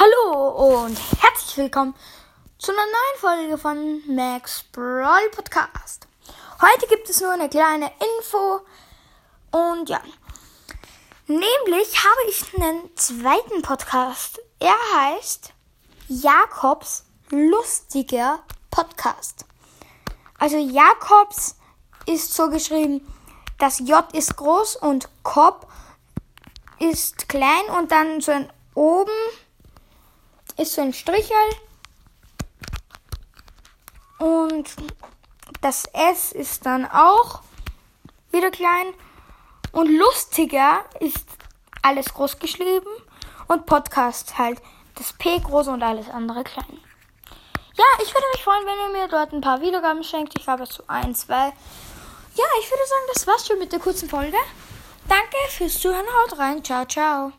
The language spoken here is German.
Hallo und herzlich willkommen zu einer neuen Folge von Max Brawl Podcast. Heute gibt es nur eine kleine Info und ja, nämlich habe ich einen zweiten Podcast. Er heißt Jakobs lustiger Podcast. Also Jakobs ist so geschrieben, das J ist groß und Kob ist klein und dann so ein oben ist so ein Strichel. Und das S ist dann auch wieder klein. Und lustiger ist alles groß geschrieben. Und Podcast halt das P groß und alles andere klein. Ja, ich würde mich freuen, wenn ihr mir dort ein paar Wiedergaben schenkt. Ich habe so ein, zwei. Ja, ich würde sagen, das war's schon mit der kurzen Folge. Danke fürs Zuhören. Haut rein. Ciao, ciao.